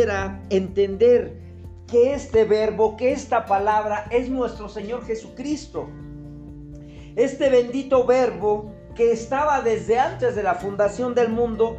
entender que este verbo, que esta palabra es nuestro Señor Jesucristo. Este bendito verbo que estaba desde antes de la fundación del mundo,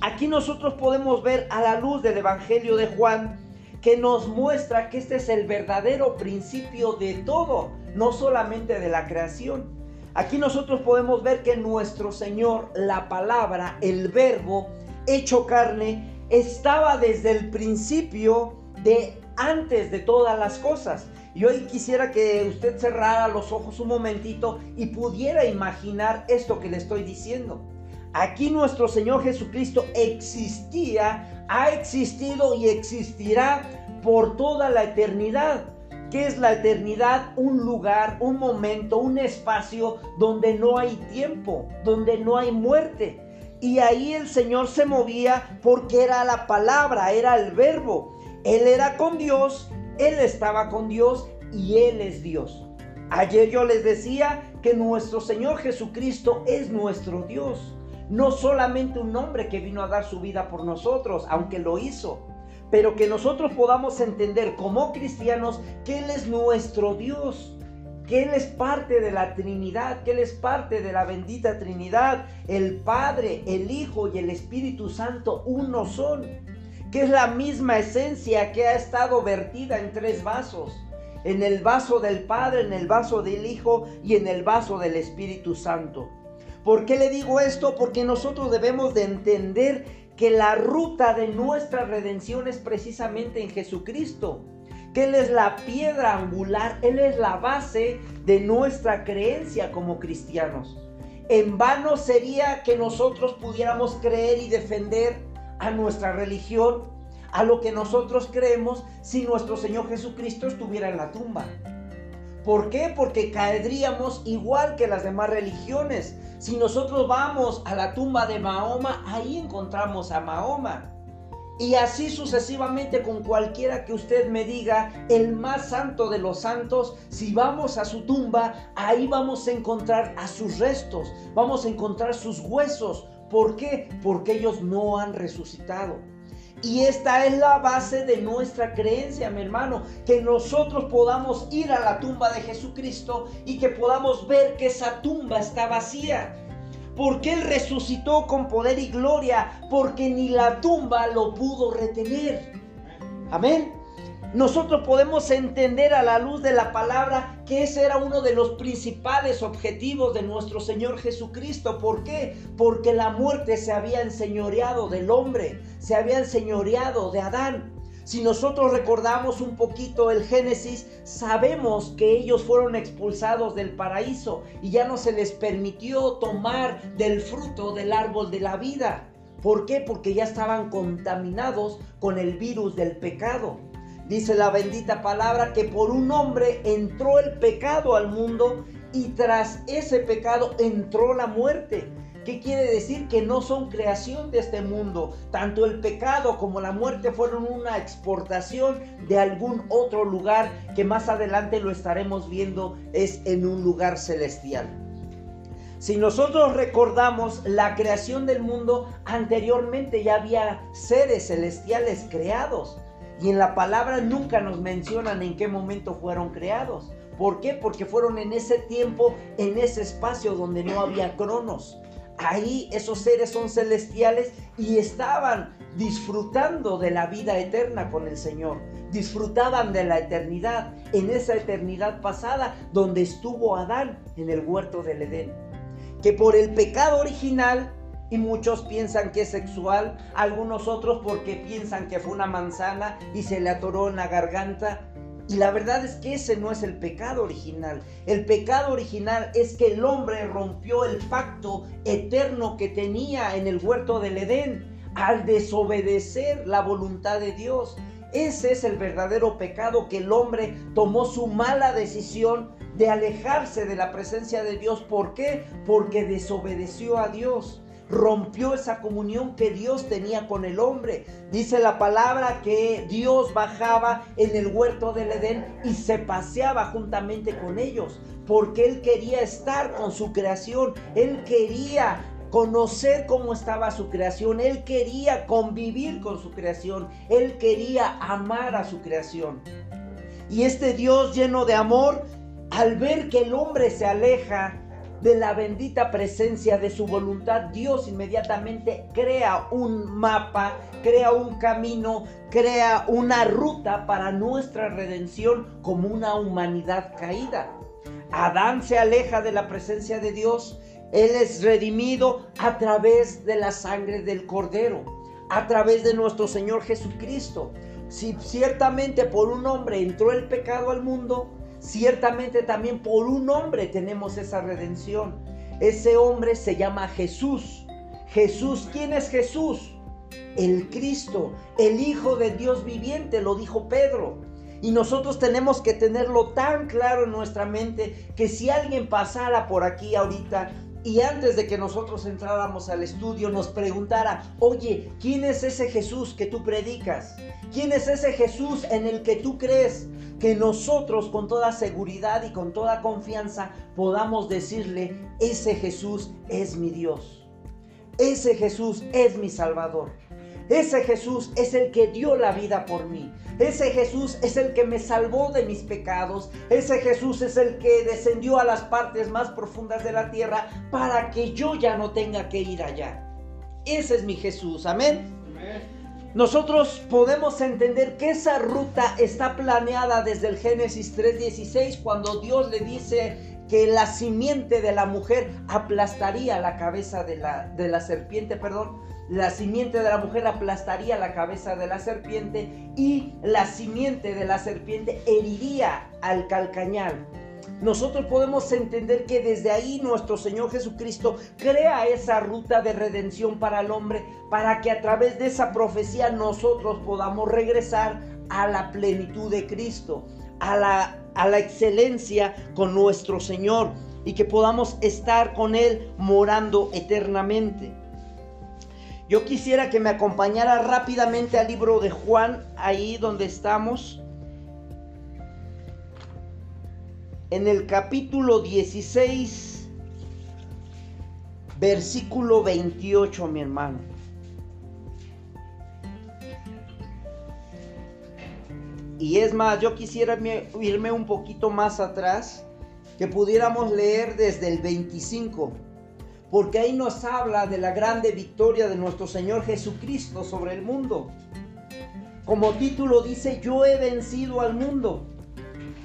aquí nosotros podemos ver a la luz del Evangelio de Juan que nos muestra que este es el verdadero principio de todo, no solamente de la creación. Aquí nosotros podemos ver que nuestro Señor, la palabra, el verbo hecho carne, estaba desde el principio de antes de todas las cosas. Y hoy quisiera que usted cerrara los ojos un momentito y pudiera imaginar esto que le estoy diciendo. Aquí nuestro Señor Jesucristo existía, ha existido y existirá por toda la eternidad. ¿Qué es la eternidad? Un lugar, un momento, un espacio donde no hay tiempo, donde no hay muerte. Y ahí el Señor se movía porque era la palabra, era el verbo. Él era con Dios, Él estaba con Dios y Él es Dios. Ayer yo les decía que nuestro Señor Jesucristo es nuestro Dios. No solamente un hombre que vino a dar su vida por nosotros, aunque lo hizo, pero que nosotros podamos entender como cristianos que Él es nuestro Dios, que Él es parte de la Trinidad, que Él es parte de la bendita Trinidad, el Padre, el Hijo y el Espíritu Santo uno son que es la misma esencia que ha estado vertida en tres vasos, en el vaso del Padre, en el vaso del Hijo y en el vaso del Espíritu Santo. ¿Por qué le digo esto? Porque nosotros debemos de entender que la ruta de nuestra redención es precisamente en Jesucristo, que Él es la piedra angular, Él es la base de nuestra creencia como cristianos. En vano sería que nosotros pudiéramos creer y defender a nuestra religión, a lo que nosotros creemos si nuestro Señor Jesucristo estuviera en la tumba. ¿Por qué? Porque caeríamos igual que las demás religiones. Si nosotros vamos a la tumba de Mahoma, ahí encontramos a Mahoma. Y así sucesivamente con cualquiera que usted me diga, el más santo de los santos, si vamos a su tumba, ahí vamos a encontrar a sus restos, vamos a encontrar sus huesos, ¿Por qué? Porque ellos no han resucitado. Y esta es la base de nuestra creencia, mi hermano, que nosotros podamos ir a la tumba de Jesucristo y que podamos ver que esa tumba está vacía. Porque Él resucitó con poder y gloria, porque ni la tumba lo pudo retener. Amén nosotros podemos entender a la luz de la palabra que ese era uno de los principales objetivos de nuestro Señor Jesucristo. ¿Por qué? Porque la muerte se había enseñoreado del hombre, se había enseñoreado de Adán. Si nosotros recordamos un poquito el Génesis, sabemos que ellos fueron expulsados del paraíso y ya no se les permitió tomar del fruto del árbol de la vida. ¿Por qué? Porque ya estaban contaminados con el virus del pecado. Dice la bendita palabra que por un hombre entró el pecado al mundo y tras ese pecado entró la muerte. ¿Qué quiere decir? Que no son creación de este mundo. Tanto el pecado como la muerte fueron una exportación de algún otro lugar que más adelante lo estaremos viendo es en un lugar celestial. Si nosotros recordamos la creación del mundo, anteriormente ya había seres celestiales creados. Y en la palabra nunca nos mencionan en qué momento fueron creados. ¿Por qué? Porque fueron en ese tiempo, en ese espacio donde no había cronos. Ahí esos seres son celestiales y estaban disfrutando de la vida eterna con el Señor. Disfrutaban de la eternidad, en esa eternidad pasada donde estuvo Adán en el huerto del Edén. Que por el pecado original y muchos piensan que es sexual, algunos otros porque piensan que fue una manzana y se le atoró en la garganta. Y la verdad es que ese no es el pecado original. El pecado original es que el hombre rompió el pacto eterno que tenía en el huerto del Edén al desobedecer la voluntad de Dios. Ese es el verdadero pecado que el hombre tomó su mala decisión de alejarse de la presencia de Dios. ¿Por qué? Porque desobedeció a Dios rompió esa comunión que Dios tenía con el hombre. Dice la palabra que Dios bajaba en el huerto del Edén y se paseaba juntamente con ellos, porque Él quería estar con su creación, Él quería conocer cómo estaba su creación. Él quería convivir con su creación. Él quería amar a su creación. Y este Dios lleno de amor, al ver que el hombre se aleja de la bendita presencia de su voluntad, Dios inmediatamente crea un mapa, crea un camino, crea una ruta para nuestra redención como una humanidad caída. Adán se aleja de la presencia de Dios, él es redimido a través de la sangre del cordero, a través de nuestro Señor Jesucristo. Si ciertamente por un hombre entró el pecado al mundo, ciertamente también por un hombre tenemos esa redención. Ese hombre se llama Jesús. Jesús, ¿quién es Jesús? El Cristo, el Hijo de Dios viviente, lo dijo Pedro. Y nosotros tenemos que tenerlo tan claro en nuestra mente que si alguien pasara por aquí ahorita y antes de que nosotros entráramos al estudio nos preguntara, oye, ¿quién es ese Jesús que tú predicas? ¿Quién es ese Jesús en el que tú crees? Que nosotros con toda seguridad y con toda confianza podamos decirle, ese Jesús es mi Dios. Ese Jesús es mi Salvador. Ese Jesús es el que dio la vida por mí. Ese Jesús es el que me salvó de mis pecados. Ese Jesús es el que descendió a las partes más profundas de la tierra para que yo ya no tenga que ir allá. Ese es mi Jesús. Amén. Nosotros podemos entender que esa ruta está planeada desde el Génesis 3.16 cuando Dios le dice que la simiente de la mujer aplastaría la cabeza de la, de la serpiente, perdón, la simiente de la mujer aplastaría la cabeza de la serpiente y la simiente de la serpiente heriría al calcañal. Nosotros podemos entender que desde ahí nuestro Señor Jesucristo crea esa ruta de redención para el hombre, para que a través de esa profecía nosotros podamos regresar a la plenitud de Cristo, a la, a la excelencia con nuestro Señor y que podamos estar con Él morando eternamente. Yo quisiera que me acompañara rápidamente al libro de Juan, ahí donde estamos. En el capítulo 16, versículo 28, mi hermano. Y es más, yo quisiera irme un poquito más atrás, que pudiéramos leer desde el 25 porque ahí nos habla de la grande victoria de nuestro Señor Jesucristo sobre el mundo. Como título dice, yo he vencido al mundo.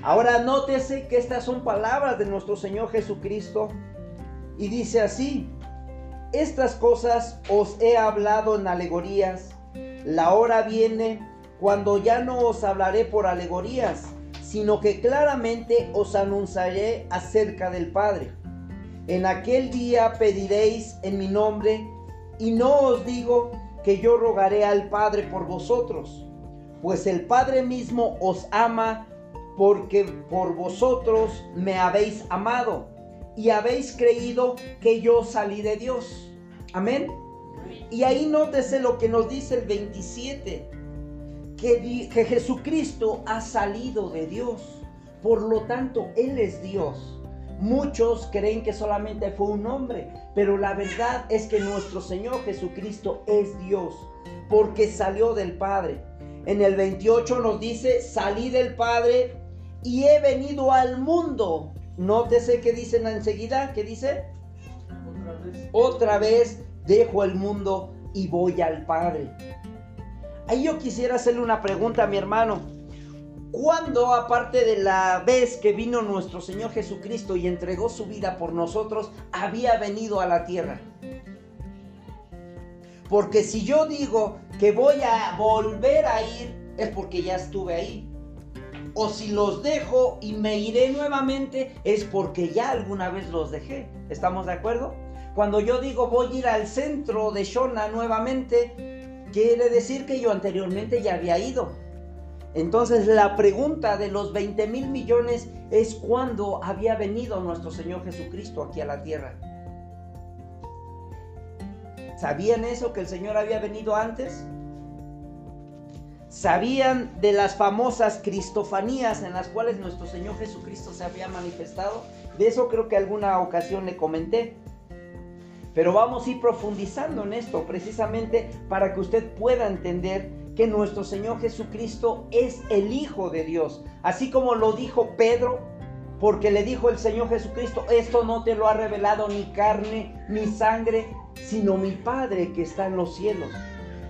Ahora nótese que estas son palabras de nuestro Señor Jesucristo y dice así, estas cosas os he hablado en alegorías, la hora viene cuando ya no os hablaré por alegorías, sino que claramente os anunciaré acerca del Padre. En aquel día pediréis en mi nombre, y no os digo que yo rogaré al Padre por vosotros, pues el Padre mismo os ama porque por vosotros me habéis amado y habéis creído que yo salí de Dios. Amén. Y ahí nótese lo que nos dice el 27, que, que Jesucristo ha salido de Dios. Por lo tanto, Él es Dios. Muchos creen que solamente fue un hombre, pero la verdad es que nuestro Señor Jesucristo es Dios, porque salió del Padre. En el 28 nos dice, salí del Padre y he venido al mundo. Nótese que dicen enseguida, ¿qué dice? Otra vez. Otra vez dejo el mundo y voy al Padre. Ahí yo quisiera hacerle una pregunta a mi hermano. ¿Cuándo, aparte de la vez que vino nuestro Señor Jesucristo y entregó su vida por nosotros, había venido a la tierra? Porque si yo digo que voy a volver a ir, es porque ya estuve ahí. O si los dejo y me iré nuevamente, es porque ya alguna vez los dejé. ¿Estamos de acuerdo? Cuando yo digo voy a ir al centro de Shona nuevamente, quiere decir que yo anteriormente ya había ido. Entonces la pregunta de los 20 mil millones es cuándo había venido nuestro Señor Jesucristo aquí a la tierra. ¿Sabían eso que el Señor había venido antes? ¿Sabían de las famosas cristofanías en las cuales nuestro Señor Jesucristo se había manifestado? De eso creo que alguna ocasión le comenté. Pero vamos a ir profundizando en esto precisamente para que usted pueda entender que nuestro Señor Jesucristo es el Hijo de Dios. Así como lo dijo Pedro, porque le dijo el Señor Jesucristo, esto no te lo ha revelado ni carne ni sangre, sino mi Padre que está en los cielos.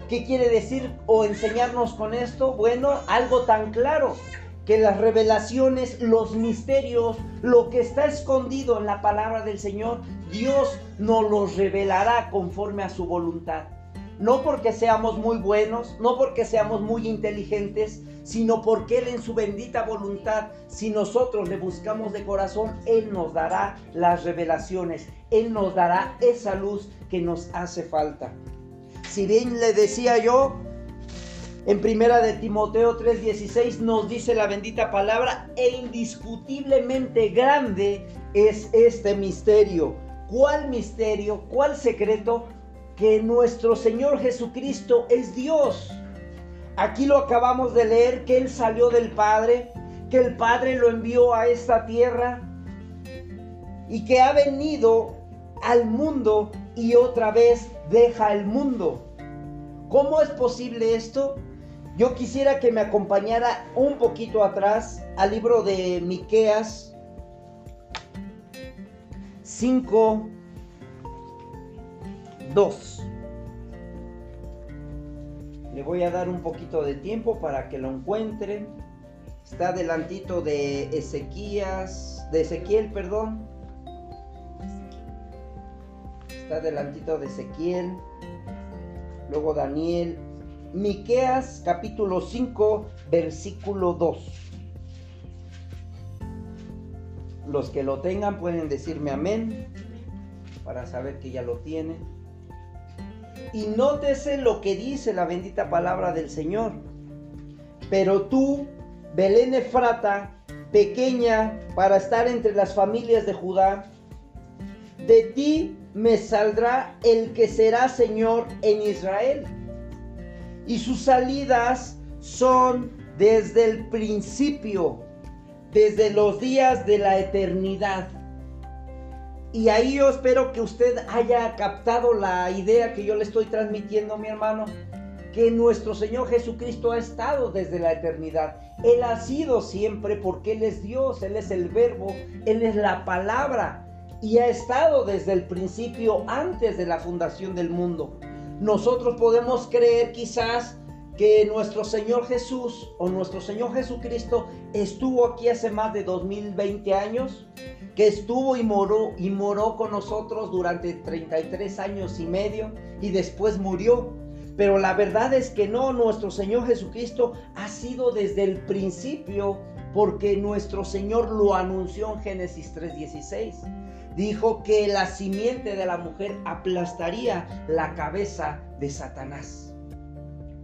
¿Qué quiere decir o enseñarnos con esto? Bueno, algo tan claro, que las revelaciones, los misterios, lo que está escondido en la palabra del Señor, Dios nos los revelará conforme a su voluntad. No porque seamos muy buenos, no porque seamos muy inteligentes, sino porque Él en su bendita voluntad, si nosotros le buscamos de corazón, Él nos dará las revelaciones, Él nos dará esa luz que nos hace falta. Si bien le decía yo, en primera de Timoteo 3:16 nos dice la bendita palabra, e indiscutiblemente grande es este misterio. ¿Cuál misterio? ¿Cuál secreto? Que nuestro Señor Jesucristo es Dios. Aquí lo acabamos de leer, que Él salió del Padre, que el Padre lo envió a esta tierra y que ha venido al mundo y otra vez deja el mundo. ¿Cómo es posible esto? Yo quisiera que me acompañara un poquito atrás al libro de Miqueas 5 2. Le voy a dar un poquito de tiempo para que lo encuentren. Está delantito de Ezequías, de Ezequiel, perdón. Está delantito de Ezequiel. Luego Daniel Miqueas capítulo 5, versículo 2. Los que lo tengan pueden decirme amén para saber que ya lo tienen. Y nótese lo que dice la bendita palabra del Señor. Pero tú, Belén Efrata, pequeña para estar entre las familias de Judá, de ti me saldrá el que será Señor en Israel y sus salidas son desde el principio, desde los días de la eternidad. Y ahí yo espero que usted haya captado la idea que yo le estoy transmitiendo, mi hermano, que nuestro Señor Jesucristo ha estado desde la eternidad. Él ha sido siempre porque Él es Dios, Él es el verbo, Él es la palabra y ha estado desde el principio antes de la fundación del mundo. Nosotros podemos creer quizás que nuestro Señor Jesús o nuestro Señor Jesucristo estuvo aquí hace más de 2020 años, que estuvo y moró y moró con nosotros durante 33 años y medio y después murió. Pero la verdad es que no, nuestro Señor Jesucristo ha sido desde el principio porque nuestro Señor lo anunció en Génesis 3:16 dijo que la simiente de la mujer aplastaría la cabeza de Satanás.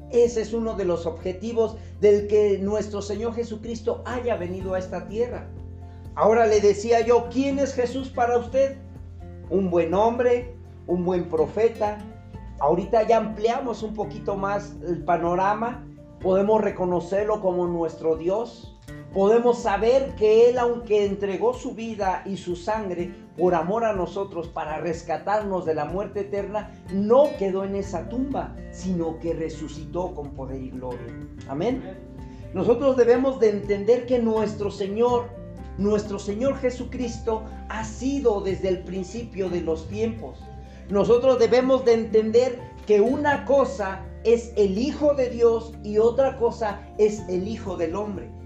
Ese es uno de los objetivos del que nuestro Señor Jesucristo haya venido a esta tierra. Ahora le decía yo, ¿quién es Jesús para usted? Un buen hombre, un buen profeta. Ahorita ya ampliamos un poquito más el panorama. Podemos reconocerlo como nuestro Dios, podemos saber que Él, aunque entregó su vida y su sangre por amor a nosotros para rescatarnos de la muerte eterna, no quedó en esa tumba, sino que resucitó con poder y gloria. Amén. Nosotros debemos de entender que nuestro Señor, nuestro Señor Jesucristo, ha sido desde el principio de los tiempos. Nosotros debemos de entender que una cosa es el Hijo de Dios y otra cosa es el Hijo del Hombre.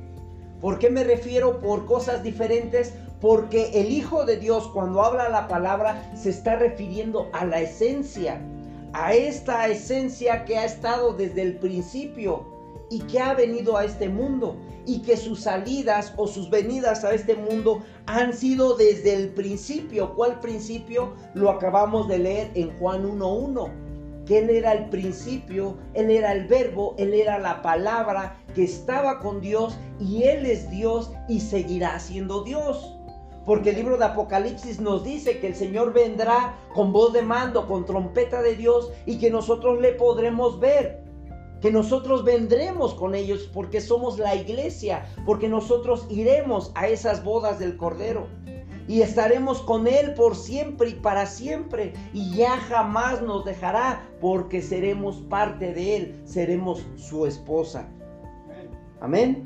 ¿Por qué me refiero por cosas diferentes? Porque el Hijo de Dios cuando habla la palabra se está refiriendo a la esencia, a esta esencia que ha estado desde el principio y que ha venido a este mundo y que sus salidas o sus venidas a este mundo han sido desde el principio. ¿Cuál principio? Lo acabamos de leer en Juan 1.1 que Él era el principio, Él era el verbo, Él era la palabra que estaba con Dios y Él es Dios y seguirá siendo Dios. Porque el libro de Apocalipsis nos dice que el Señor vendrá con voz de mando, con trompeta de Dios y que nosotros le podremos ver. Que nosotros vendremos con ellos porque somos la iglesia, porque nosotros iremos a esas bodas del Cordero. y estaremos con Él por siempre y para siempre y ya jamás nos dejará porque seremos parte de Él, seremos su esposa. Amén.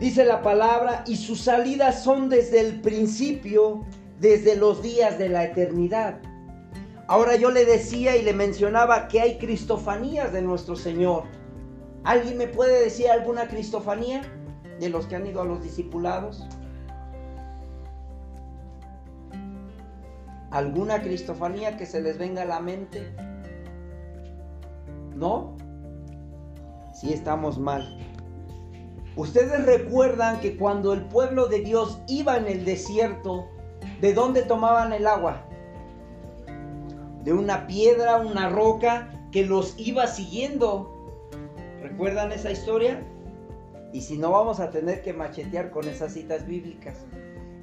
Dice la palabra, y sus salidas son desde el principio, desde los días de la eternidad. Ahora yo le decía y le mencionaba que hay cristofanías de nuestro Señor. ¿Alguien me puede decir alguna cristofanía de los que han ido a los discipulados? ¿Alguna cristofanía que se les venga a la mente? ¿No? Sí estamos mal. Ustedes recuerdan que cuando el pueblo de Dios iba en el desierto, ¿de dónde tomaban el agua? De una piedra, una roca que los iba siguiendo. ¿Recuerdan esa historia? Y si no, vamos a tener que machetear con esas citas bíblicas.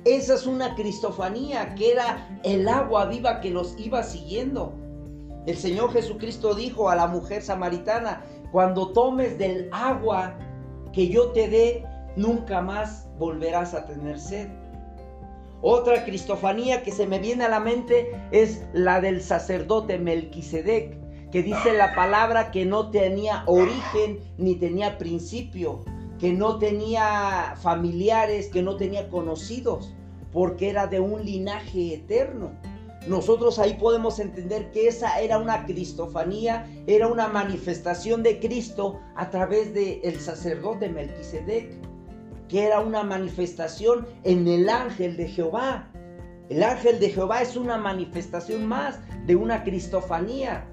Esa es una cristofanía, que era el agua viva que los iba siguiendo. El Señor Jesucristo dijo a la mujer samaritana, cuando tomes del agua que yo te dé, nunca más volverás a tener sed. Otra cristofanía que se me viene a la mente es la del sacerdote Melquisedec, que dice la palabra que no tenía origen ni tenía principio, que no tenía familiares, que no tenía conocidos, porque era de un linaje eterno. Nosotros ahí podemos entender que esa era una cristofanía, era una manifestación de Cristo a través del el sacerdote Melquisedec, que era una manifestación en el ángel de Jehová. El ángel de Jehová es una manifestación más de una cristofanía.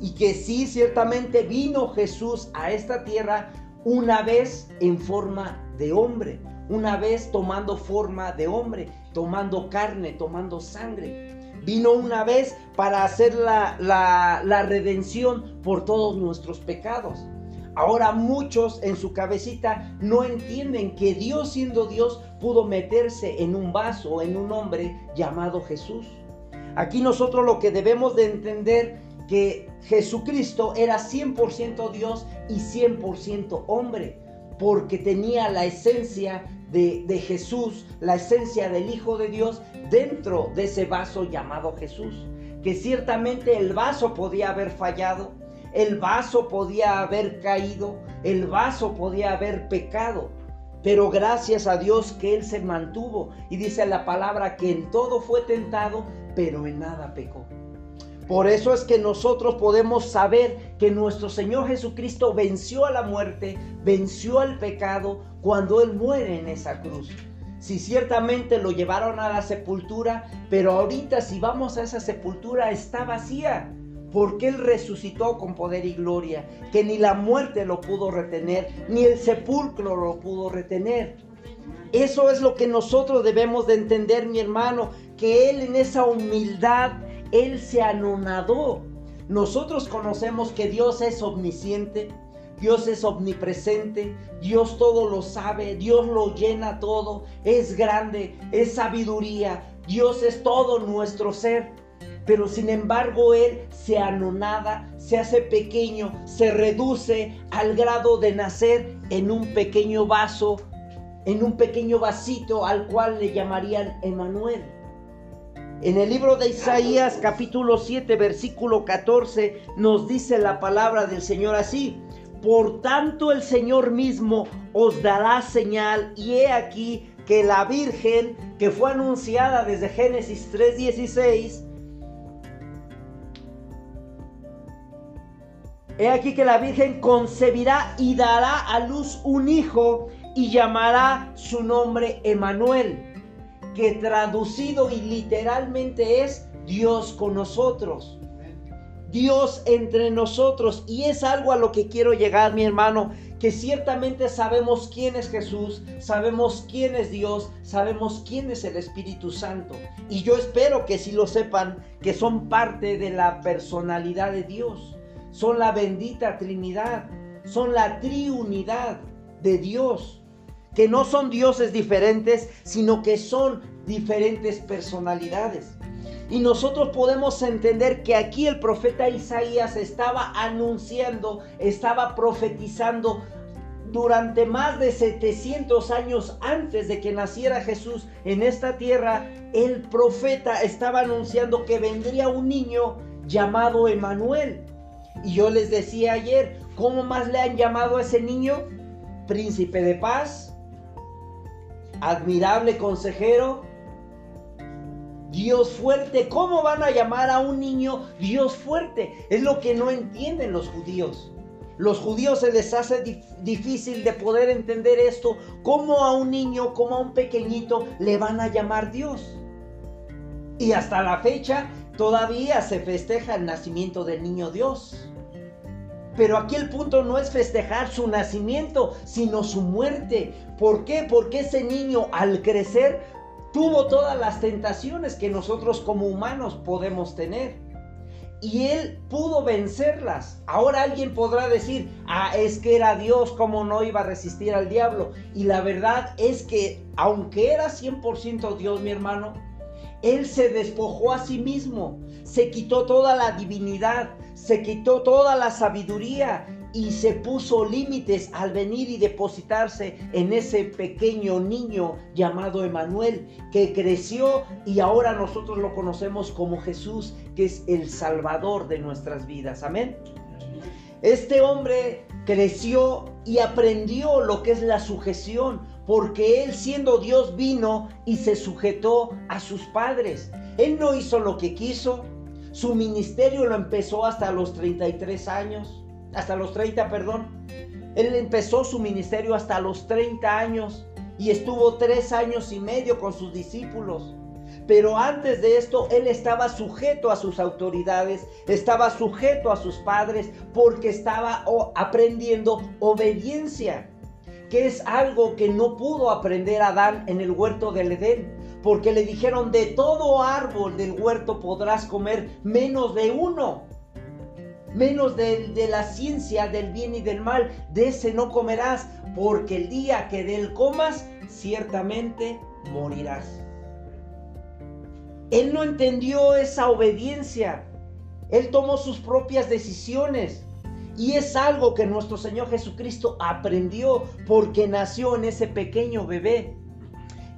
Y que sí, ciertamente vino Jesús a esta tierra una vez en forma de hombre, una vez tomando forma de hombre, tomando carne, tomando sangre. Vino una vez para hacer la, la, redención por todos nuestros pecados. Ahora muchos en su cabecita no entienden que Dios siendo Dios pudo meterse en un vaso, en un hombre llamado Jesús. Aquí nosotros lo que debemos de entender que Jesucristo era 100% Dios y 100% hombre, porque tenía la esencia de, Jesús, la esencia del Hijo de Dios dentro de ese vaso llamado Jesús. Que ciertamente el vaso podía haber fallado, el vaso podía haber caído, el vaso podía haber pecado. Pero gracias a Dios que Él se mantuvo. Y dice la palabra que en todo fue tentado, pero en nada pecó. Por eso es que nosotros podemos saber que nuestro Señor Jesucristo venció a la muerte, venció al pecado cuando Él muere en esa cruz. Si ciertamente lo llevaron a la sepultura, pero ahorita si vamos a esa sepultura está vacía, porque Él resucitó con poder y gloria, que ni la muerte lo pudo retener, ni el sepulcro lo pudo retener. Eso es lo que nosotros debemos de entender, mi hermano, que Él en esa humildad él se anonadó. Nosotros conocemos que Dios es omnisciente, Dios es omnipresente, Dios todo lo sabe, Dios lo llena todo, es grande, es sabiduría, Dios es todo nuestro ser. Pero sin embargo Él se anonada, se hace pequeño, se reduce al grado de nacer en un pequeño vaso, en un pequeño vasito al cual le llamarían Emanuel. En el libro de Isaías capítulo 7 versículo 14 nos dice la palabra del Señor así. Por tanto el Señor mismo os dará señal y he aquí que la Virgen que fue anunciada desde Génesis 3:16 He aquí que la Virgen concebirá y dará a luz un hijo y llamará su nombre Emanuel que traducido y literalmente es Dios con nosotros. Dios entre nosotros. Y es algo a lo que quiero llegar, mi hermano, que ciertamente sabemos quién es Jesús, sabemos quién es Dios, sabemos quién es el Espíritu Santo. Y yo espero que si lo sepan, que son parte de la personalidad de Dios. Son la bendita Trinidad, son la triunidad de Dios que no son dioses diferentes, sino que son diferentes personalidades. Y nosotros podemos entender que aquí el profeta Isaías estaba anunciando, estaba profetizando durante más de 700 años antes de que naciera Jesús en esta tierra, el profeta estaba anunciando que vendría un niño llamado Emanuel. Y yo les decía ayer, ¿cómo más le han llamado a ese niño? Príncipe de paz, admirable consejero, Dios fuerte. ¿Cómo van a llamar a un niño Dios fuerte? Es lo que no entienden los judíos. Los judíos se les hace difícil de poder entender esto. ¿Cómo a un niño, como a un pequeñito, le van a llamar Dios? Y hasta la fecha todavía se festeja el nacimiento del niño Dios. Pero aquí el punto no es festejar su nacimiento, sino su muerte. ¿Por qué? Porque ese niño al crecer tuvo todas las tentaciones que nosotros como humanos podemos tener y él pudo vencerlas. Ahora alguien podrá decir, ah, es que era Dios, ¿cómo no iba a resistir al diablo? Y la verdad es que, aunque era 100% Dios, mi hermano, él se despojó a sí mismo, se quitó toda la divinidad, se quitó toda la sabiduría y se puso límites al venir y depositarse en ese pequeño niño llamado Emanuel, que creció y ahora nosotros lo conocemos como Jesús, que es el Salvador de nuestras vidas. Amén. Este hombre creció y aprendió lo que es la sujeción, porque él siendo Dios vino y se sujetó a sus padres. Él no hizo lo que quiso. Su ministerio lo empezó hasta los 33 años hasta los 30, perdón. Él empezó su ministerio hasta los 30 años y estuvo tres años y medio con sus discípulos. Pero antes de esto, él estaba sujeto a sus autoridades, estaba sujeto a sus padres, porque estaba aprendiendo obediencia, que es algo que no pudo aprender Adán en el huerto del Edén, porque le dijeron, de todo árbol del huerto podrás comer menos de uno menos de, la ciencia del bien y del mal, de ese no comerás, porque el día que de él comas, ciertamente morirás. Él no entendió esa obediencia. Él tomó sus propias decisiones. Y es algo que nuestro Señor Jesucristo aprendió porque nació en ese pequeño bebé.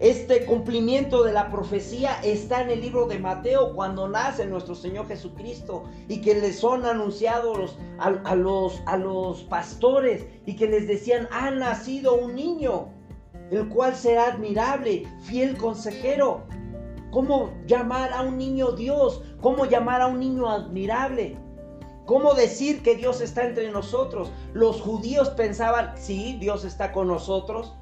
Este cumplimiento de la profecía está en el libro de Mateo cuando nace nuestro Señor Jesucristo y que les son anunciados a, los, a los pastores y que les decían, ha nacido un niño, el cual será admirable, fiel consejero. ¿Cómo llamar a un niño Dios? ¿Cómo llamar a un niño admirable? ¿Cómo decir que Dios está entre nosotros? Los judíos pensaban, sí, Dios está con nosotros,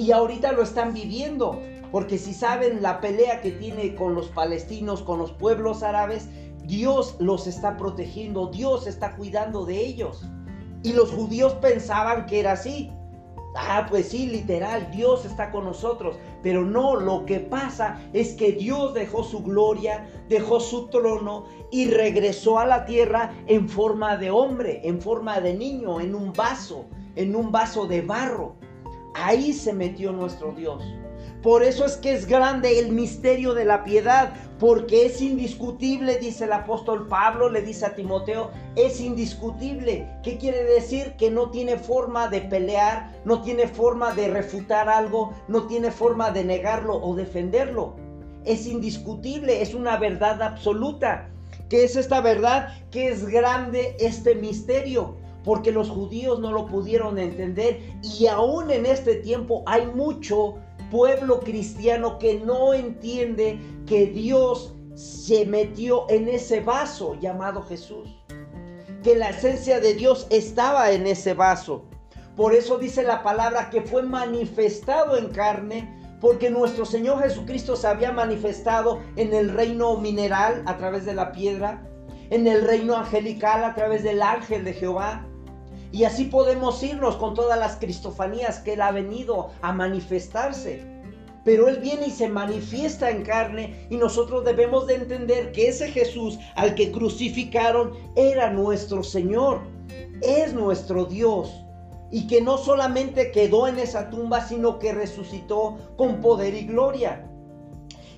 y ahorita lo están viviendo. Porque si saben la pelea que tiene con los palestinos, con los pueblos árabes, Dios los está protegiendo, Dios está cuidando de ellos. Y los judíos pensaban que era así. Ah, pues sí, literal, Dios está con nosotros. Pero no, lo que pasa es que Dios dejó su gloria, dejó su trono y regresó a la tierra en forma de hombre, en forma de niño, en un vaso, en un vaso de barro. Ahí se metió nuestro Dios. Por eso es que es grande el misterio de la piedad, porque es indiscutible, dice el apóstol Pablo, le dice a Timoteo, es indiscutible. ¿Qué quiere decir? Que no tiene forma de pelear, no tiene forma de refutar algo, no tiene forma de negarlo o defenderlo. Es indiscutible, es una verdad absoluta. ¿Qué es esta verdad? Que es grande este misterio porque los judíos no lo pudieron entender y aún en este tiempo hay mucho pueblo cristiano que no entiende que Dios se metió en ese vaso llamado Jesús, que la esencia de Dios estaba en ese vaso. Por eso dice la palabra que fue manifestado en carne, porque nuestro Señor Jesucristo se había manifestado en el reino mineral a través de la piedra, en el reino angelical a través del ángel de Jehová, y así podemos irnos con todas las cristofanías que Él ha venido a manifestarse. Pero Él viene y se manifiesta en carne y nosotros debemos de entender que ese Jesús al que crucificaron era nuestro Señor, es nuestro Dios. Y que no solamente quedó en esa tumba, sino que resucitó con poder y gloria.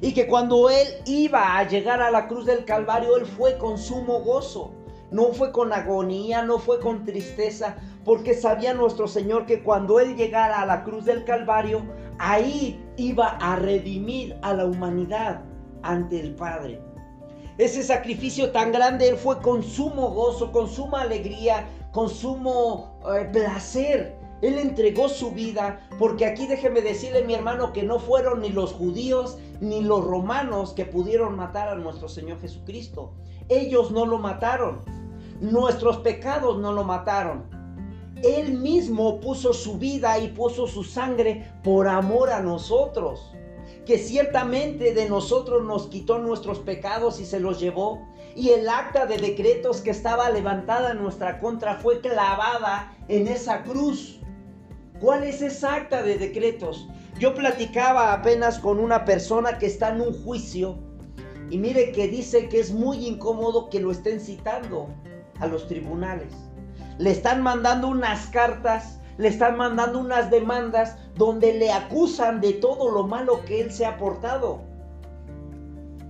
Y que cuando Él iba a llegar a la cruz del Calvario, Él fue con sumo gozo no fue con agonía, no fue con tristeza, porque sabía nuestro Señor que cuando Él llegara a la cruz del Calvario, ahí iba a redimir a la humanidad ante el Padre. Ese sacrificio tan grande, Él fue con sumo gozo, con suma alegría, con sumo eh, placer. Él entregó su vida, porque aquí déjeme decirle, mi hermano, que no fueron ni los judíos ni los romanos que pudieron matar a nuestro Señor Jesucristo. Ellos no lo mataron. Nuestros pecados no lo mataron. Él mismo puso su vida y puso su sangre por amor a nosotros. Que ciertamente de nosotros nos quitó nuestros pecados y se los llevó. Y el acta de decretos que estaba levantada en nuestra contra fue clavada en esa cruz. ¿Cuál es esa acta de decretos? Yo platicaba apenas con una persona que está en un juicio y mire que dice que es muy incómodo que lo estén citando a los tribunales. Le están mandando unas cartas, le están mandando unas demandas donde le acusan de todo lo malo que él se ha portado.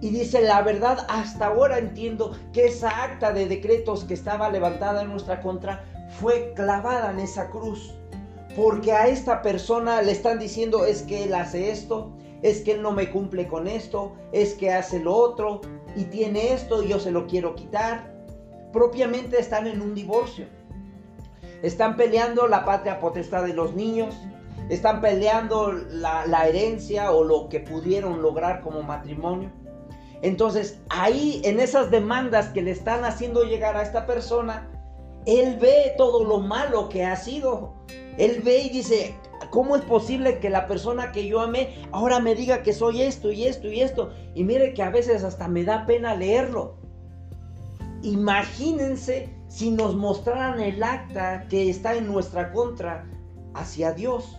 Y dice, la verdad, hasta ahora entiendo que esa acta de decretos que estaba levantada en nuestra contra fue clavada en esa cruz. Porque a esta persona le están diciendo es que él hace esto, es que él no me cumple con esto, es que hace lo otro y tiene esto y yo se lo quiero quitar propiamente están en un divorcio. Están peleando la patria potestad de los niños, están peleando la, herencia o lo que pudieron lograr como matrimonio. Entonces, ahí en esas demandas que le están haciendo llegar a esta persona, él ve todo lo malo que ha sido. Él ve y dice, ¿cómo es posible que la persona que yo amé ahora me diga que soy esto y esto y esto? Y mire que a veces hasta me da pena leerlo. Imagínense si nos mostraran el acta que está en nuestra contra hacia Dios.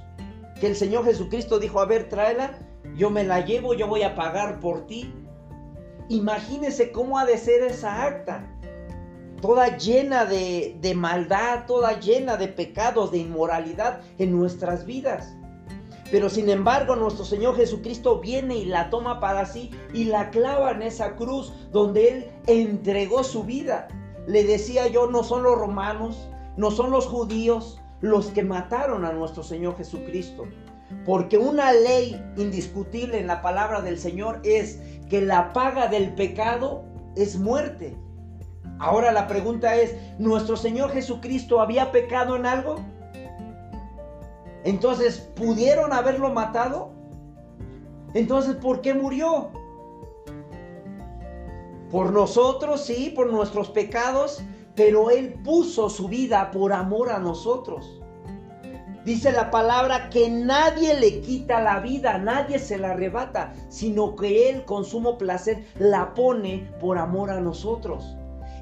Que el Señor Jesucristo dijo, a ver, tráela, yo me la llevo, yo voy a pagar por ti. Imagínense cómo ha de ser esa acta. Toda llena de, de maldad, toda llena de pecados, de inmoralidad en nuestras vidas. Pero sin embargo nuestro Señor Jesucristo viene y la toma para sí y la clava en esa cruz donde Él entregó su vida. Le decía yo, no son los romanos, no son los judíos los que mataron a nuestro Señor Jesucristo. Porque una ley indiscutible en la palabra del Señor es que la paga del pecado es muerte. Ahora la pregunta es, ¿nuestro Señor Jesucristo había pecado en algo? Entonces, ¿pudieron haberlo matado? Entonces, ¿por qué murió? Por nosotros, sí, por nuestros pecados, pero Él puso su vida por amor a nosotros. Dice la palabra que nadie le quita la vida, nadie se la arrebata, sino que Él con sumo placer la pone por amor a nosotros.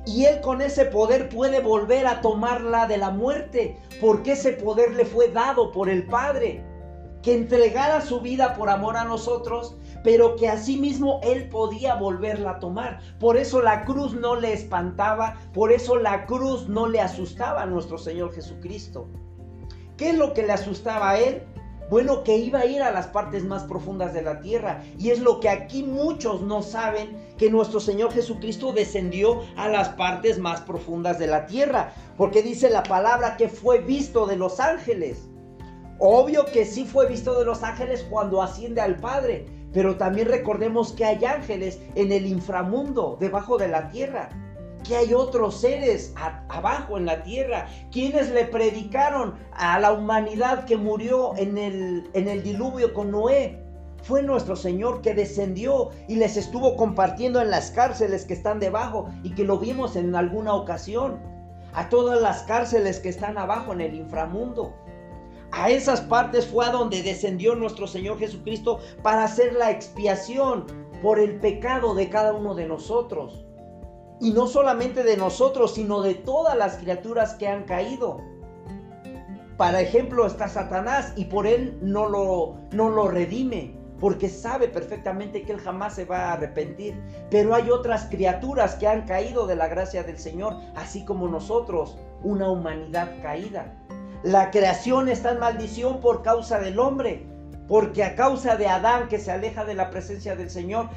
Y Él con ese poder puede volver a tomarla de la muerte, porque ese poder le fue dado por el Padre, que entregara su vida por amor a nosotros, pero que asimismo Él podía volverla a tomar. Por eso la cruz no le espantaba, por eso la cruz no le asustaba a nuestro Señor Jesucristo. ¿Qué es lo que le asustaba a Él? Bueno, que iba a ir a las partes más profundas de la tierra. Y es lo que aquí muchos no saben, que nuestro Señor Jesucristo descendió a las partes más profundas de la tierra. Porque dice la palabra que fue visto de los ángeles. Obvio que sí fue visto de los ángeles cuando asciende al Padre. Pero también recordemos que hay ángeles en el inframundo, debajo de la tierra que hay otros seres abajo en la tierra, quienes le predicaron a la humanidad que murió en el, en el diluvio con Noé. Fue nuestro Señor que descendió y les estuvo compartiendo en las cárceles que están debajo y que lo vimos en alguna ocasión. A todas las cárceles que están abajo en el inframundo. A esas partes fue a donde descendió nuestro Señor Jesucristo para hacer la expiación por el pecado de cada uno de nosotros. Y no solamente de nosotros, sino de todas las criaturas que han caído. Para ejemplo está Satanás y por él no lo, no lo redime, porque sabe perfectamente que él jamás se va a arrepentir. Pero hay otras criaturas que han caído de la gracia del Señor, así como nosotros, una humanidad caída. La creación está en maldición por causa del hombre, porque a causa de Adán que se aleja de la presencia del Señor,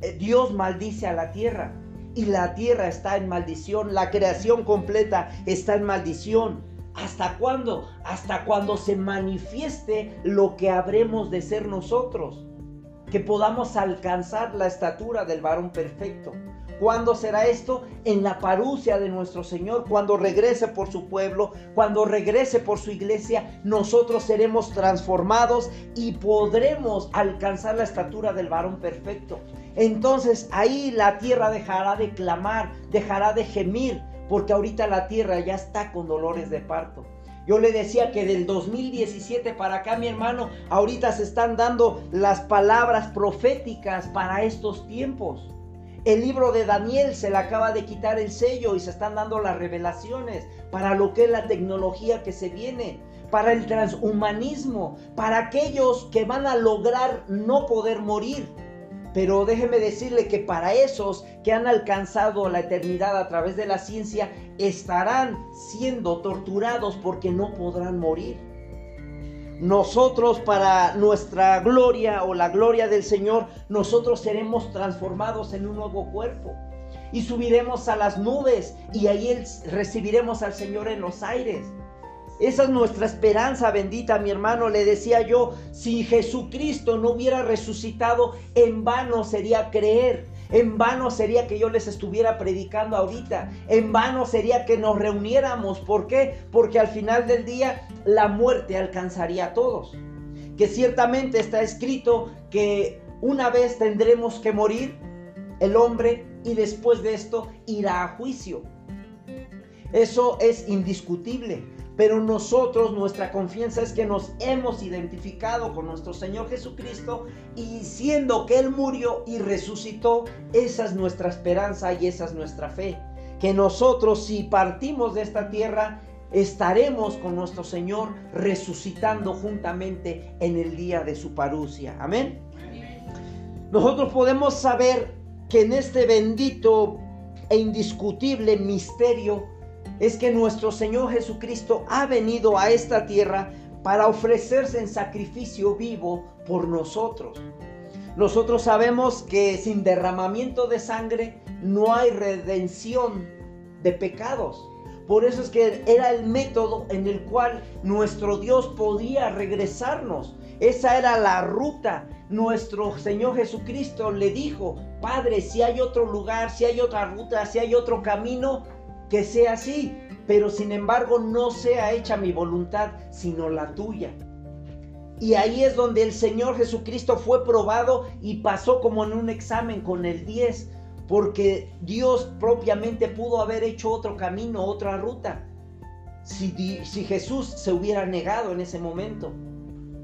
eh, Dios maldice a la tierra. Y la tierra está en maldición, la creación completa está en maldición. ¿Hasta cuándo? Hasta cuando se manifieste lo que habremos de ser nosotros, que podamos alcanzar la estatura del varón perfecto. ¿Cuándo será esto? En la parucia de nuestro Señor, cuando regrese por su pueblo, cuando regrese por su iglesia, nosotros seremos transformados y podremos alcanzar la estatura del varón perfecto. Entonces ahí la tierra dejará de clamar, dejará de gemir, porque ahorita la tierra ya está con dolores de parto. Yo le decía que del 2017 para acá, mi hermano, ahorita se están dando las palabras proféticas para estos tiempos. El libro de Daniel se le acaba de quitar el sello y se están dando las revelaciones para lo que es la tecnología que se viene, para el transhumanismo, para aquellos que van a lograr no poder morir. Pero déjeme decirle que para esos que han alcanzado la eternidad a través de la ciencia, estarán siendo torturados porque no podrán morir nosotros para nuestra gloria o la gloria del Señor, nosotros seremos transformados en un nuevo cuerpo. Y subiremos a las nubes y ahí recibiremos al Señor en los aires. Esa es nuestra esperanza bendita, mi hermano. Le decía yo, si Jesucristo no hubiera resucitado, en vano sería creer. En vano sería que yo les estuviera predicando ahorita. En vano sería que nos reuniéramos. ¿Por qué? Porque al final del día la muerte alcanzaría a todos. Que ciertamente está escrito que una vez tendremos que morir el hombre y después de esto irá a juicio. Eso es indiscutible. Pero nosotros, nuestra confianza es que nos hemos identificado con nuestro Señor Jesucristo y siendo que Él murió y resucitó, esa es nuestra esperanza y esa es nuestra fe. Que nosotros si partimos de esta tierra, estaremos con nuestro Señor resucitando juntamente en el día de su parucia. Amén. Nosotros podemos saber que en este bendito e indiscutible misterio es que nuestro Señor Jesucristo ha venido a esta tierra para ofrecerse en sacrificio vivo por nosotros. Nosotros sabemos que sin derramamiento de sangre no hay redención de pecados. Por eso es que era el método en el cual nuestro Dios podía regresarnos. Esa era la ruta. Nuestro Señor Jesucristo le dijo, Padre, si hay otro lugar, si hay otra ruta, si hay otro camino, que sea así, pero sin embargo no sea hecha mi voluntad, sino la tuya. Y ahí es donde el Señor Jesucristo fue probado y pasó como en un examen con el 10, porque Dios propiamente pudo haber hecho otro camino, otra ruta, si, si Jesús se hubiera negado en ese momento,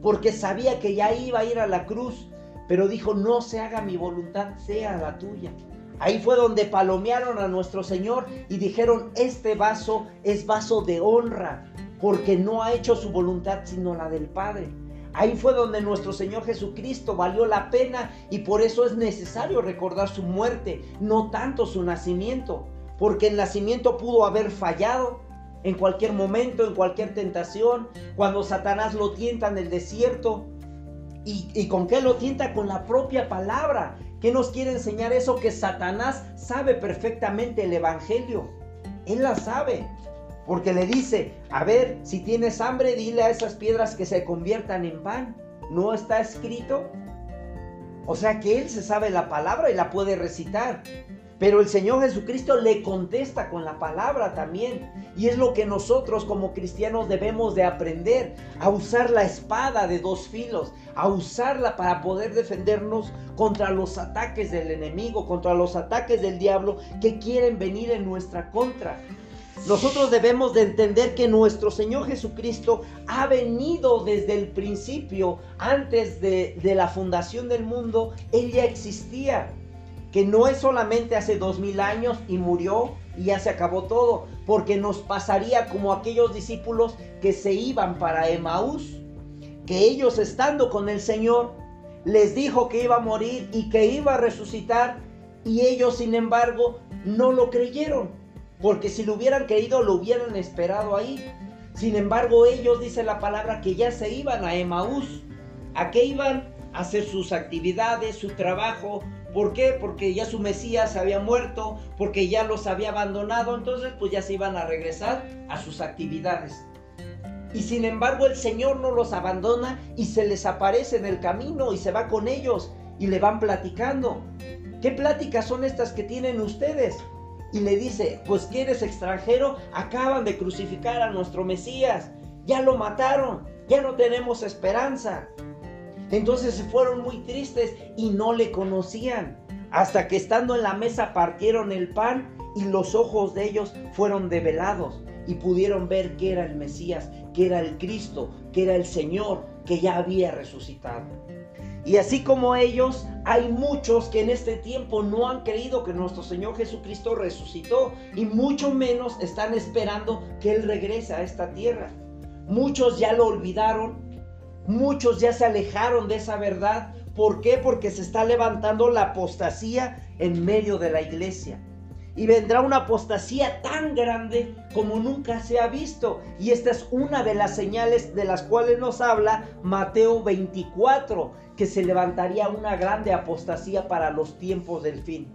porque sabía que ya iba a ir a la cruz, pero dijo, no se haga mi voluntad, sea la tuya. Ahí fue donde palomearon a nuestro Señor y dijeron, este vaso es vaso de honra, porque no ha hecho su voluntad sino la del Padre. Ahí fue donde nuestro Señor Jesucristo valió la pena y por eso es necesario recordar su muerte, no tanto su nacimiento, porque el nacimiento pudo haber fallado en cualquier momento, en cualquier tentación, cuando Satanás lo tienta en el desierto. ¿Y, con qué lo tienta? Con la propia palabra. ¿Qué nos quiere enseñar eso? Que Satanás sabe perfectamente el Evangelio. Él la sabe. Porque le dice, a ver, si tienes hambre, dile a esas piedras que se conviertan en pan. ¿No está escrito? O sea que él se sabe la palabra y la puede recitar. Pero el Señor Jesucristo le contesta con la palabra también. Y es lo que nosotros como cristianos debemos de aprender, a usar la espada de dos filos, a usarla para poder defendernos contra los ataques del enemigo, contra los ataques del diablo que quieren venir en nuestra contra. Nosotros debemos de entender que nuestro Señor Jesucristo ha venido desde el principio, antes de, de la fundación del mundo, Él ya existía que no es solamente hace dos mil años y murió y ya se acabó todo, porque nos pasaría como aquellos discípulos que se iban para Emaús, que ellos estando con el Señor les dijo que iba a morir y que iba a resucitar y ellos sin embargo no lo creyeron, porque si lo hubieran creído lo hubieran esperado ahí. Sin embargo ellos, dice la palabra, que ya se iban a Emaús. ¿A qué iban? A hacer sus actividades, su trabajo, ¿Por qué? Porque ya su Mesías había muerto, porque ya los había abandonado, entonces pues ya se iban a regresar a sus actividades. Y sin embargo el Señor no los abandona y se les aparece en el camino y se va con ellos y le van platicando. ¿Qué pláticas son estas que tienen ustedes? Y le dice, pues que eres extranjero, acaban de crucificar a nuestro Mesías, ya lo mataron, ya no tenemos esperanza. Entonces se fueron muy tristes y no le conocían. Hasta que estando en la mesa partieron el pan y los ojos de ellos fueron develados y pudieron ver que era el Mesías, que era el Cristo, que era el Señor, que ya había resucitado. Y así como ellos, hay muchos que en este tiempo no han creído que nuestro Señor Jesucristo resucitó y mucho menos están esperando que Él regrese a esta tierra. Muchos ya lo olvidaron, muchos ya se alejaron de esa verdad. ¿Por qué? Porque se está levantando la apostasía en medio de la iglesia y vendrá una apostasía tan grande como nunca se ha visto. Y esta es una de las señales de las cuales nos habla Mateo 24, que se levantaría una grande apostasía para los tiempos del fin.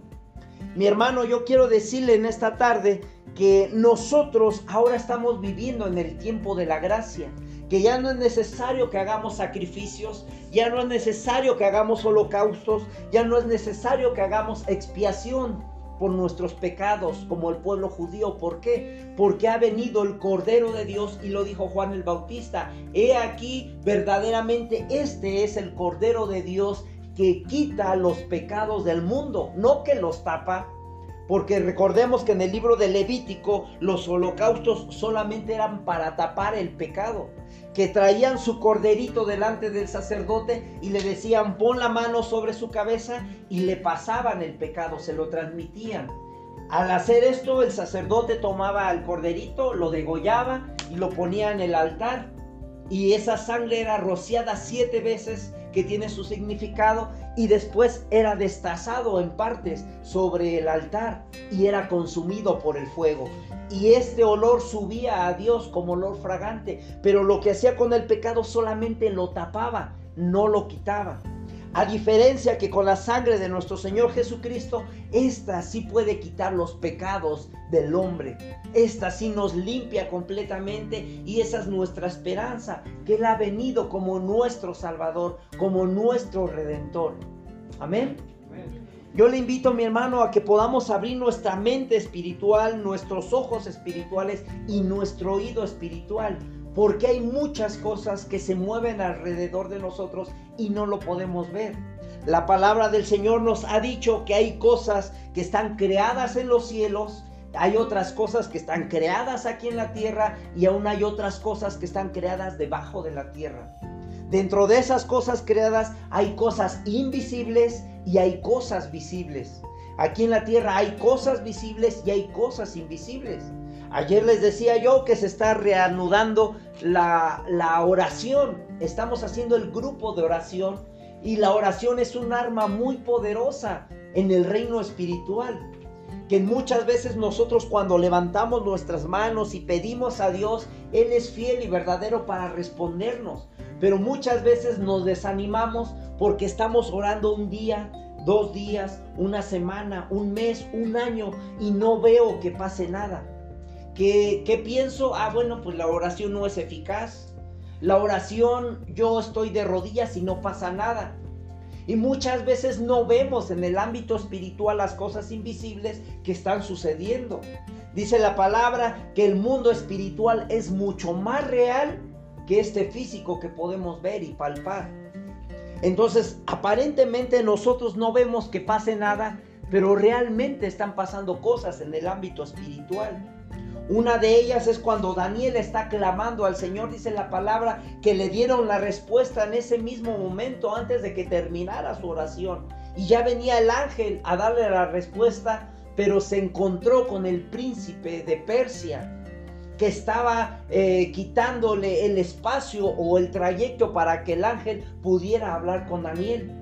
Mi hermano, yo quiero decirle en esta tarde que nosotros ahora estamos viviendo en el tiempo de la gracia, que ya no es necesario que hagamos sacrificios, ya no es necesario que hagamos holocaustos, ya no es necesario que hagamos expiación por nuestros pecados como el pueblo judío. ¿Por qué? Porque ha venido el Cordero de Dios y lo dijo Juan el Bautista. He aquí, verdaderamente este es el Cordero de Dios que quita los pecados del mundo, no que los tapa. Porque recordemos que en el libro de Levítico los holocaustos solamente eran para tapar el pecado que traían su corderito delante del sacerdote y le decían pon la mano sobre su cabeza y le pasaban el pecado, se lo transmitían. Al hacer esto el sacerdote tomaba al corderito, lo degollaba y lo ponía en el altar y esa sangre era rociada siete veces que tiene su significado y después era destazado en partes sobre el altar y era consumido por el fuego y este olor subía a Dios como olor fragante, pero lo que hacía con el pecado solamente lo tapaba, no lo quitaba. A diferencia que con la sangre de nuestro Señor Jesucristo, esta sí puede quitar los pecados del hombre. Esta sí nos limpia completamente y esa es nuestra esperanza, que Él ha venido como nuestro Salvador, como nuestro Redentor. Amén. Yo le invito, mi hermano, a que podamos abrir nuestra mente espiritual, nuestros ojos espirituales y nuestro oído espiritual. Porque hay muchas cosas que se mueven alrededor de nosotros y no lo podemos ver. La palabra del Señor nos ha dicho que hay cosas que están creadas en los cielos, hay otras cosas que están creadas aquí en la tierra y aún hay otras cosas que están creadas debajo de la tierra. Dentro de esas cosas creadas hay cosas invisibles y hay cosas visibles. Aquí en la tierra hay cosas visibles y hay cosas invisibles. Ayer les decía yo que se está reanudando la, la, oración. Estamos haciendo el grupo de oración y la oración es un arma muy poderosa en el reino espiritual. Que muchas veces nosotros cuando levantamos nuestras manos y pedimos a Dios, Él es fiel y verdadero para respondernos. Pero muchas veces nos desanimamos porque estamos orando un día, dos días, una semana, un mes, un año y no veo que pase nada. ¿Qué, pienso? Ah, bueno, pues la oración no es eficaz. La oración, yo estoy de rodillas y no pasa nada. Y muchas veces no vemos en el ámbito espiritual las cosas invisibles que están sucediendo. Dice la palabra que el mundo espiritual es mucho más real que este físico que podemos ver y palpar. Entonces, aparentemente nosotros no vemos que pase nada, pero realmente están pasando cosas en el ámbito espiritual. Una de ellas es cuando Daniel está clamando al Señor, dice la palabra, que le dieron la respuesta en ese mismo momento antes de que terminara su oración. Y ya venía el ángel a darle la respuesta, pero se encontró con el príncipe de Persia que estaba eh, quitándole el espacio o el trayecto para que el ángel pudiera hablar con Daniel.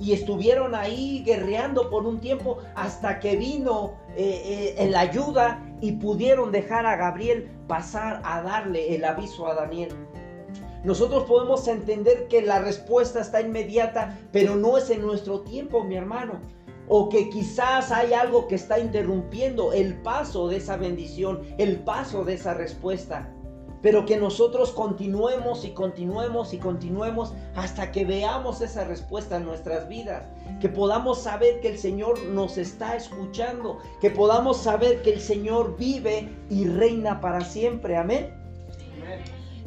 Y estuvieron ahí guerreando por un tiempo hasta que vino eh, eh, la ayuda y pudieron dejar a Gabriel pasar a darle el aviso a Daniel. Nosotros podemos entender que la respuesta está inmediata, pero no es en nuestro tiempo, mi hermano. O que quizás hay algo que está interrumpiendo el paso de esa bendición, el paso de esa respuesta. Pero que nosotros continuemos y continuemos y continuemos hasta que veamos esa respuesta en nuestras vidas. Que podamos saber que el Señor nos está escuchando. Que podamos saber que el Señor vive y reina para siempre. Amén.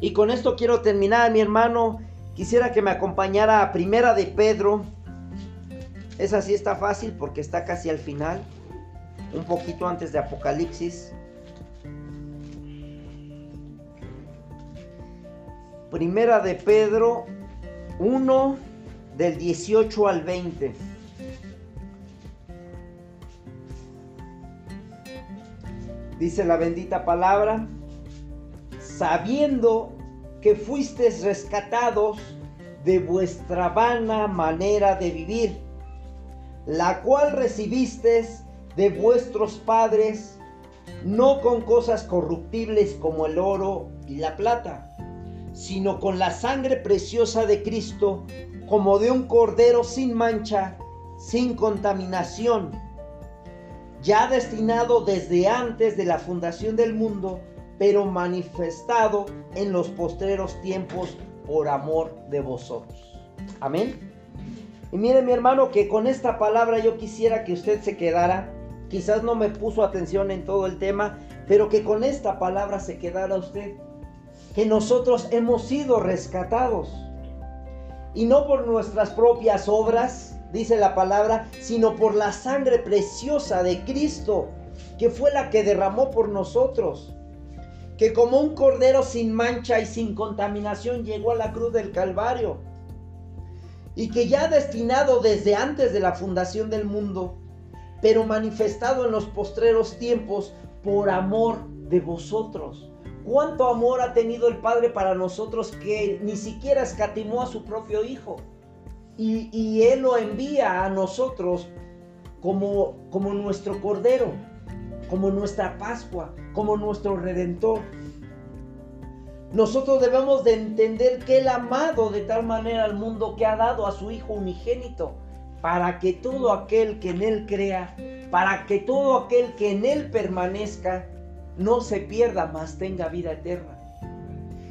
Y con esto quiero terminar, mi hermano. Quisiera que me acompañara a Primera de Pedro. Esa sí está fácil porque está casi al final. Un poquito antes de Apocalipsis. Primera de Pedro 1 del 18 al 20. Dice la bendita palabra, sabiendo que fuisteis rescatados de vuestra vana manera de vivir, la cual recibisteis de vuestros padres, no con cosas corruptibles como el oro y la plata sino con la sangre preciosa de Cristo, como de un cordero sin mancha, sin contaminación, ya destinado desde antes de la fundación del mundo, pero manifestado en los postreros tiempos por amor de vosotros. Amén. Y mire mi hermano que con esta palabra yo quisiera que usted se quedara, quizás no me puso atención en todo el tema, pero que con esta palabra se quedara usted que nosotros hemos sido rescatados. Y no por nuestras propias obras, dice la palabra, sino por la sangre preciosa de Cristo, que fue la que derramó por nosotros. Que como un cordero sin mancha y sin contaminación llegó a la cruz del Calvario. Y que ya destinado desde antes de la fundación del mundo, pero manifestado en los postreros tiempos por amor de vosotros cuánto amor ha tenido el Padre para nosotros que ni siquiera escatimó a su propio Hijo. Y, Él lo envía a nosotros como, como nuestro Cordero, como nuestra Pascua, como nuestro Redentor. Nosotros debemos de entender que Él ha amado de tal manera al mundo que ha dado a su Hijo unigénito, para que todo aquel que en Él crea, para que todo aquel que en Él permanezca, no se pierda, más tenga vida eterna.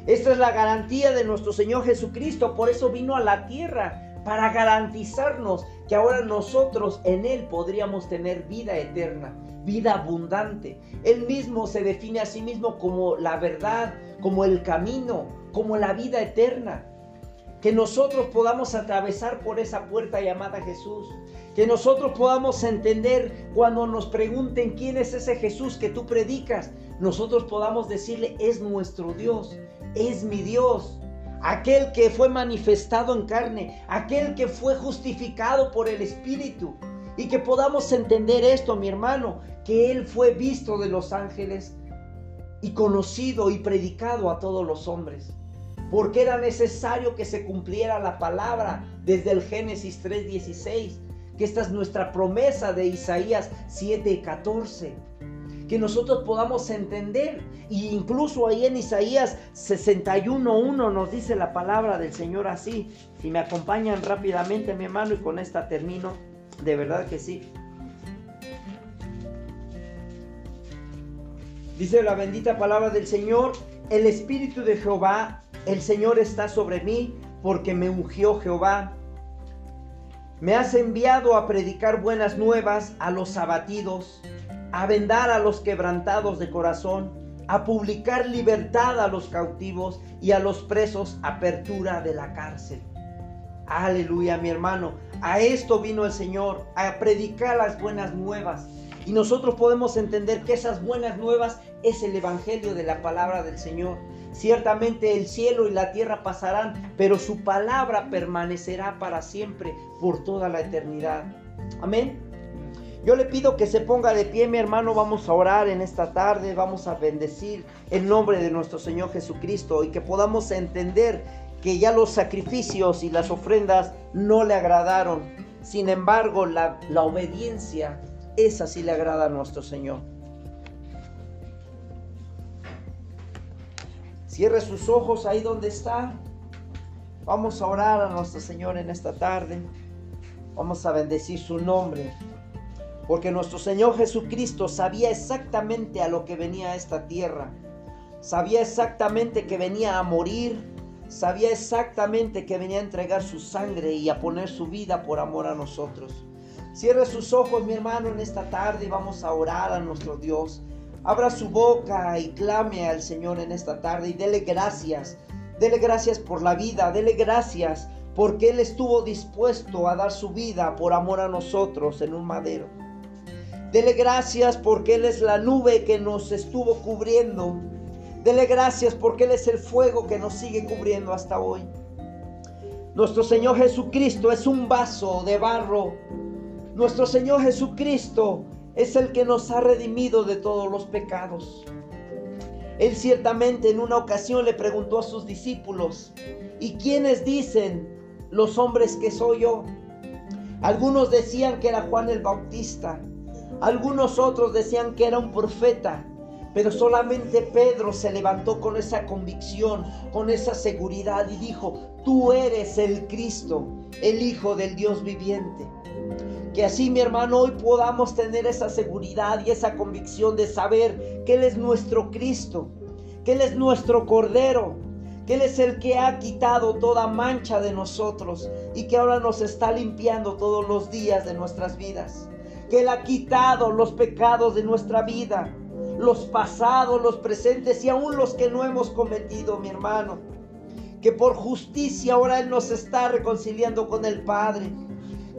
Esta es la garantía de nuestro Señor Jesucristo, por eso vino a la tierra, para garantizarnos que ahora nosotros en Él podríamos tener vida eterna, vida abundante. Él mismo se define a sí mismo como la verdad, como el camino, como la vida eterna. Que nosotros podamos atravesar por esa puerta llamada Jesús que nosotros podamos entender cuando nos pregunten quién es ese Jesús que tú predicas. Nosotros podamos decirle, es nuestro Dios, es mi Dios. Aquel que fue manifestado en carne, aquel que fue justificado por el Espíritu. Y que podamos entender esto, mi hermano, que Él fue visto de los ángeles y conocido y predicado a todos los hombres. Porque era necesario que se cumpliera la palabra desde el Génesis 3:16 que esta es nuestra promesa de Isaías 7:14. Que nosotros podamos entender. Y incluso ahí en Isaías 61.1 nos dice la palabra del Señor así. Si me acompañan rápidamente, mi hermano, y con esta termino. De verdad que sí. Dice la bendita palabra del Señor. El Espíritu de Jehová, el Señor está sobre mí porque me ungió Jehová me has enviado a predicar buenas nuevas a los abatidos, a vendar a los quebrantados de corazón, a publicar libertad a los cautivos y a los presos apertura de la cárcel. Aleluya, mi hermano. A esto vino el Señor, a predicar las buenas nuevas. Y nosotros podemos entender que esas buenas nuevas es el Evangelio de la palabra del Señor. Ciertamente el cielo y la tierra pasarán, pero su palabra permanecerá para siempre, por toda la eternidad. Amén. Yo le pido que se ponga de pie, mi hermano. Vamos a orar en esta tarde. Vamos a bendecir el nombre de nuestro Señor Jesucristo y que podamos entender que ya los sacrificios y las ofrendas no le agradaron. Sin embargo, la, la obediencia, esa sí le agrada a nuestro Señor. Cierre sus ojos ahí donde está. Vamos a orar a nuestro Señor en esta tarde. Vamos a bendecir su nombre. Porque nuestro Señor Jesucristo sabía exactamente a lo que venía a esta tierra. Sabía exactamente que venía a morir. Sabía exactamente que venía a entregar su sangre y a poner su vida por amor a nosotros. Cierre sus ojos, mi hermano, en esta tarde y vamos a orar a nuestro Dios. Abra su boca y clame al Señor en esta tarde y dele gracias. Dele gracias por la vida, dele gracias porque Él estuvo dispuesto a dar su vida por amor a nosotros en un madero. Dele gracias porque Él es la nube que nos estuvo cubriendo. Dele gracias porque Él es el fuego que nos sigue cubriendo hasta hoy. Nuestro Señor Jesucristo es un vaso de barro. Nuestro Señor Jesucristo es el que nos ha redimido de todos los pecados. Él ciertamente en una ocasión le preguntó a sus discípulos, ¿y quiénes dicen los hombres que soy yo? Algunos decían que era Juan el Bautista, algunos otros decían que era un profeta, pero solamente Pedro se levantó con esa convicción, con esa seguridad y dijo, tú eres el Cristo, el Hijo del Dios viviente. Que así, mi hermano, hoy podamos tener esa seguridad y esa convicción de saber que Él es nuestro Cristo, que Él es nuestro Cordero, que Él es el que ha quitado toda mancha de nosotros y que ahora nos está limpiando todos los días de nuestras vidas. Que Él ha quitado los pecados de nuestra vida, los pasados, los presentes y aún los que no hemos cometido, mi hermano. Que por justicia ahora Él nos está reconciliando con el Padre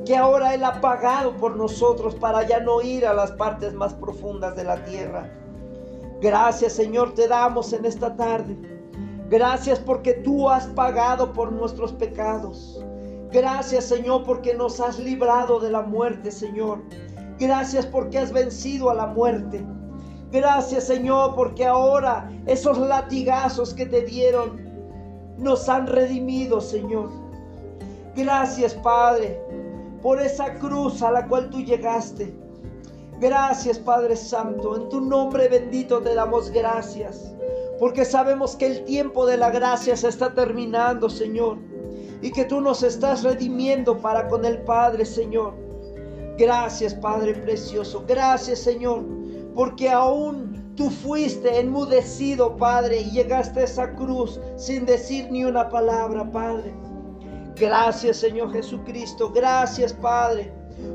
que ahora Él ha pagado por nosotros para ya no ir a las partes más profundas de la tierra. Gracias Señor te damos en esta tarde. Gracias porque tú has pagado por nuestros pecados. Gracias Señor porque nos has librado de la muerte Señor. Gracias porque has vencido a la muerte. Gracias Señor porque ahora esos latigazos que te dieron nos han redimido Señor. Gracias Padre por esa cruz a la cual tú llegaste. Gracias Padre Santo, en tu nombre bendito te damos gracias, porque sabemos que el tiempo de la gracia se está terminando, Señor, y que tú nos estás redimiendo para con el Padre, Señor. Gracias Padre precioso, gracias Señor, porque aún tú fuiste enmudecido, Padre, y llegaste a esa cruz sin decir ni una palabra, Padre. Gracias Señor Jesucristo, gracias Padre,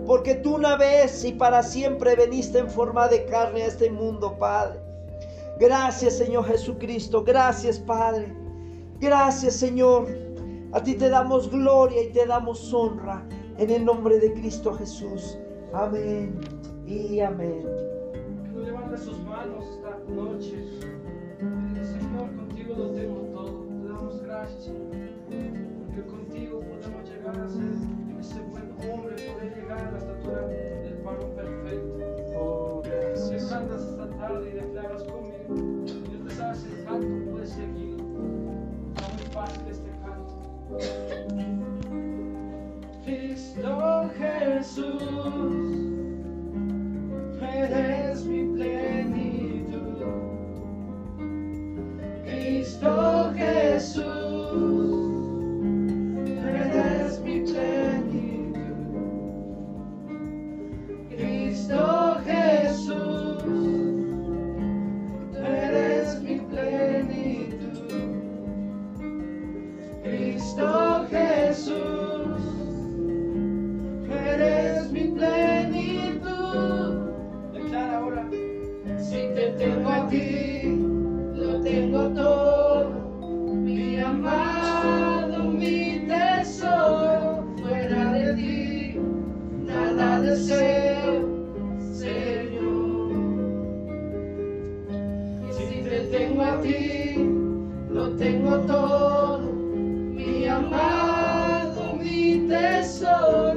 porque tú una vez y para siempre veniste en forma de carne a este mundo, Padre. Gracias Señor Jesucristo, gracias Padre, gracias Señor. A ti te damos gloria y te damos honra en el nombre de Cristo Jesús. Amén y amén. Que levanta sus manos esta noche. Señor, contigo lo tengo todo. Te damos gracias, Señor ser ese buen hombre, poder llegar a la estatura del varón perfecto. Oh, Si cantas esta tarde y declaras conmigo, Dios te el canto, puedes seguir. Está muy fácil este canto. Cristo Jesús, eres mi plenitud. Cristo Jesús. Cristo Jesús, tú eres mi plenitud. Cristo Jesús, tú eres mi plenitud. Declara ahora, si te tengo a ti, lo tengo todo, mi amado, mi tesoro, fuera de ti, nada deseo. tengo a ti, lo tengo todo, mi amado, mi tesoro.